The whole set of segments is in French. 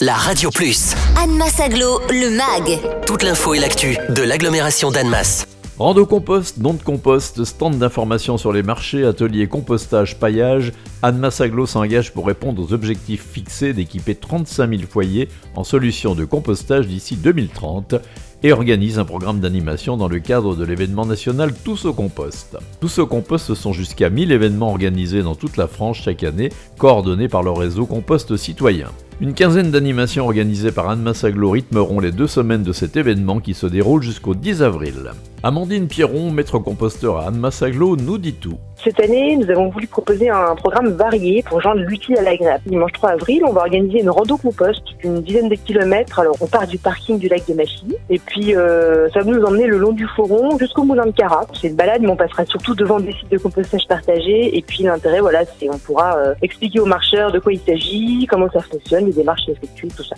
la Radio Plus. Annemasse Aglo, le MAG. Toute l'info et l'actu de l'agglomération d'Annemasse. Rando compost, don de compost, stand d'information sur les marchés, atelier compostage, paillage, Annemasse Aglo s'engage pour répondre aux objectifs fixés d'équiper 35 000 foyers en solutions de compostage d'ici 2030 et organise un programme d'animation dans le cadre de l'événement national Tous au compost. Tous au compost ce sont jusqu'à 1000 événements organisés dans toute la France chaque année, coordonnés par le réseau Compost Citoyen. Une quinzaine d'animations organisées par Anne Massaglo rythmeront les deux semaines de cet événement qui se déroule jusqu'au 10 avril. Amandine Pierron, maître composteur à Anne Massaglo, nous dit tout. Cette année, nous avons voulu proposer un programme varié pour joindre l'utile à l'agréable. Dimanche 3 avril, on va organiser une rando compost d'une dizaine de kilomètres. Alors, on part du parking du lac de Machy et puis euh, ça va nous emmener le long du Foron jusqu'au moulin de Carat. C'est une balade, mais on passera surtout devant des sites de compostage partagés. Et puis l'intérêt, voilà, c'est on pourra euh, expliquer aux marcheurs de quoi il s'agit, comment ça fonctionne, les démarches effectuées, tout ça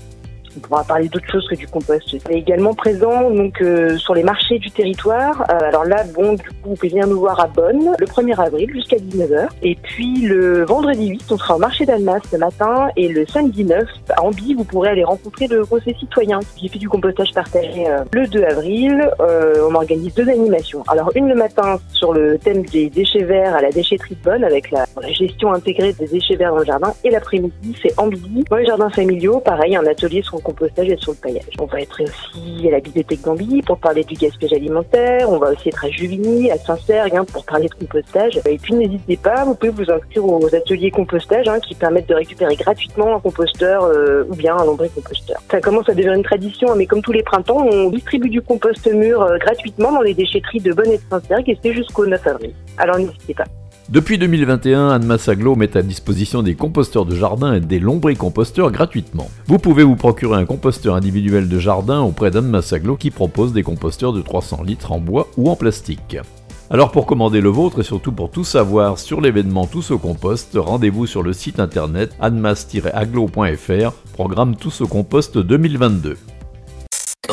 on pourra parler d'autre chose que du compost. On est également présent donc euh, sur les marchés du territoire. Euh, alors là, bon, du coup, vous pouvez venir nous voir à Bonn le 1er avril jusqu'à 19h. Et puis le vendredi 8, on sera au marché d'Almas ce matin. Et le samedi 9, à Ambi, vous pourrez aller rencontrer le conseil citoyen qui fait du compostage partagé euh, le 2 avril. on organise deux animations. Alors une le matin sur le thème des déchets verts à la déchetterie de Bonn avec la, la gestion intégrée des déchets verts dans le jardin. Et l'après-midi, c'est Ambi, dans les jardins familiaux. Pareil, un atelier sur compostage et sur le paillage. On va être aussi à la bibliothèque d'Ambi pour parler du gaspillage alimentaire. On va aussi être à Juvigny, à Saint-Sergue hein, pour parler de compostage. Et puis n'hésitez pas, vous pouvez vous inscrire aux ateliers compostage hein, qui permettent de récupérer gratuitement un composteur euh, ou bien un lombricomposteur. Ça commence à devenir une tradition, hein, mais comme tous les printemps, on distribue du compost mûr euh, gratuitement dans les déchetteries de Bonne et de Saint-Sergue et c'est jusqu'au 9 avril. Alors n'hésitez pas. Depuis 2021, Anne Massaglo met à disposition des composteurs de jardin et des lombricomposteurs gratuitement. Vous pouvez vous procurer un composteur individuel de jardin auprès d'Anne Massaglo qui propose des composteurs de 300 litres en bois ou en plastique. Alors pour commander le vôtre et surtout pour tout savoir sur l'événement Tous au compost, rendez-vous sur le site internet anmas-aglo.fr, programme Tous au compost 2022.